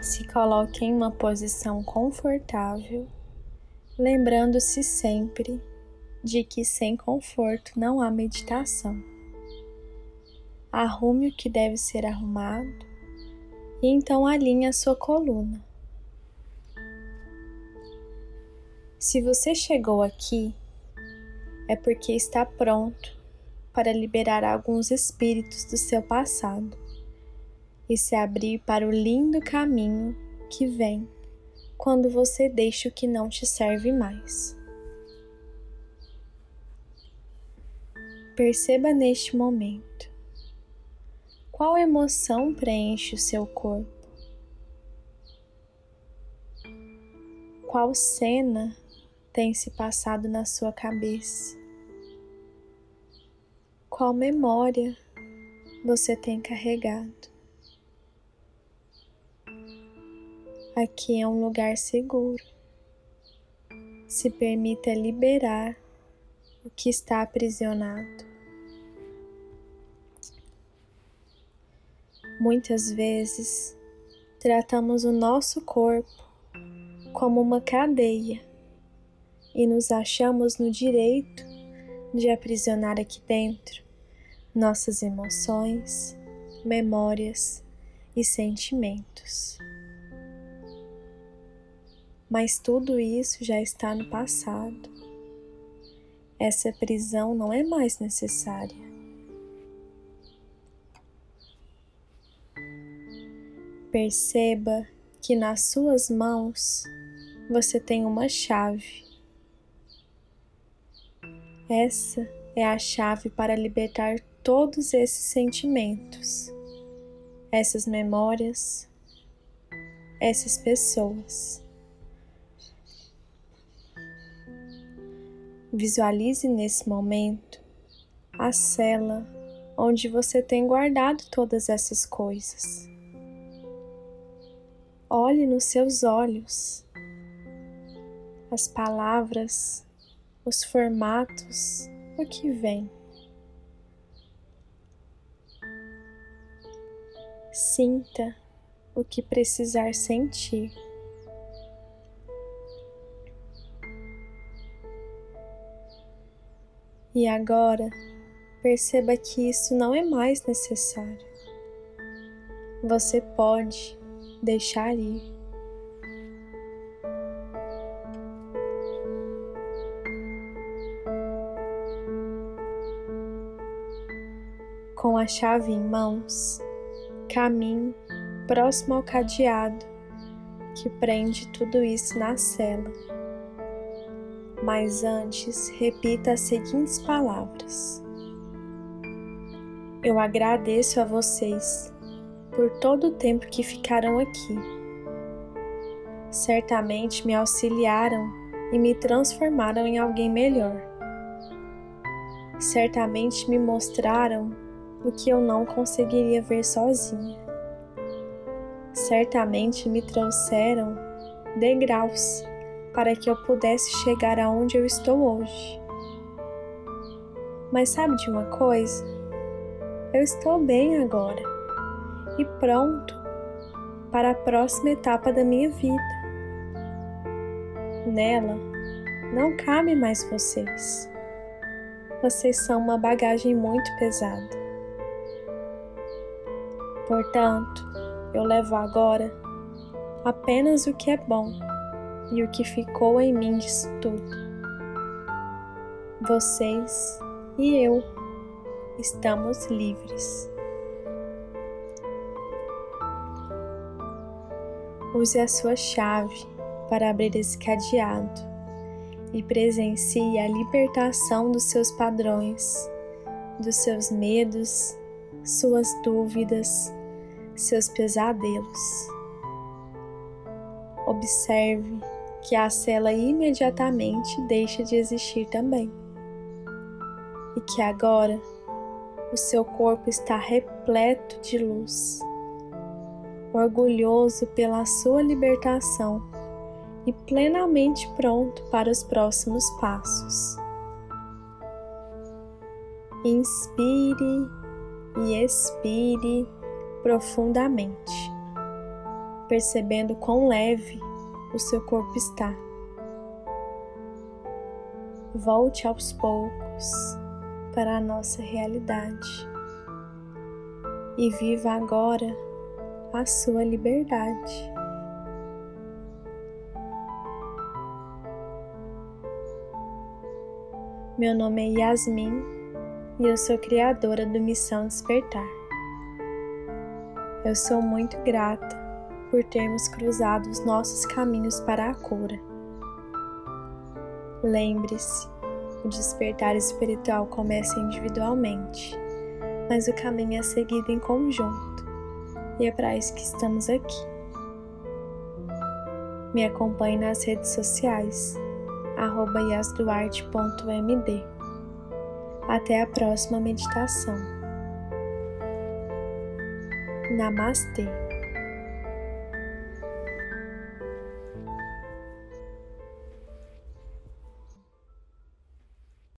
Se coloque em uma posição confortável, lembrando-se sempre de que sem conforto não há meditação. Arrume o que deve ser arrumado e então alinhe a sua coluna. Se você chegou aqui, é porque está pronto para liberar alguns espíritos do seu passado e se abrir para o lindo caminho que vem quando você deixa o que não te serve mais. Perceba neste momento qual emoção preenche o seu corpo. Qual cena tem se passado na sua cabeça? Qual memória você tem carregado? Aqui é um lugar seguro. Se permita liberar o que está aprisionado. Muitas vezes tratamos o nosso corpo como uma cadeia e nos achamos no direito de aprisionar aqui dentro nossas emoções, memórias e sentimentos. Mas tudo isso já está no passado. Essa prisão não é mais necessária. Perceba que nas suas mãos você tem uma chave. Essa é a chave para libertar todos esses sentimentos, essas memórias, essas pessoas. Visualize nesse momento a cela onde você tem guardado todas essas coisas. Olhe nos seus olhos as palavras, os formatos, o que vem. Sinta o que precisar sentir. E agora, perceba que isso não é mais necessário. Você pode deixar ir. Com a chave em mãos, caminhe próximo ao cadeado que prende tudo isso na cela. Mas antes, repita as seguintes palavras: Eu agradeço a vocês por todo o tempo que ficaram aqui. Certamente me auxiliaram e me transformaram em alguém melhor. Certamente me mostraram o que eu não conseguiria ver sozinha. Certamente me trouxeram degraus para que eu pudesse chegar aonde eu estou hoje. Mas sabe de uma coisa? Eu estou bem agora e pronto para a próxima etapa da minha vida. Nela não cabe mais vocês. Vocês são uma bagagem muito pesada. Portanto, eu levo agora apenas o que é bom e o que ficou em mim disso tudo. Vocês e eu estamos livres. Use a sua chave para abrir esse cadeado e presencie a libertação dos seus padrões, dos seus medos, suas dúvidas, seus pesadelos. Observe que a cela imediatamente deixa de existir também e que agora o seu corpo está repleto de luz orgulhoso pela sua libertação e plenamente pronto para os próximos passos. Inspire e expire profundamente. percebendo quão leve o seu corpo está. Volte aos poucos para a nossa realidade e viva agora a sua liberdade. Meu nome é Yasmin e eu sou criadora do Missão Despertar. Eu sou muito grata por termos cruzado os nossos caminhos para a cura. Lembre-se, o despertar espiritual começa individualmente, mas o caminho é seguido em conjunto, e é para isso que estamos aqui. Me acompanhe nas redes sociais, yasduarte.md. Até a próxima meditação. Namastê.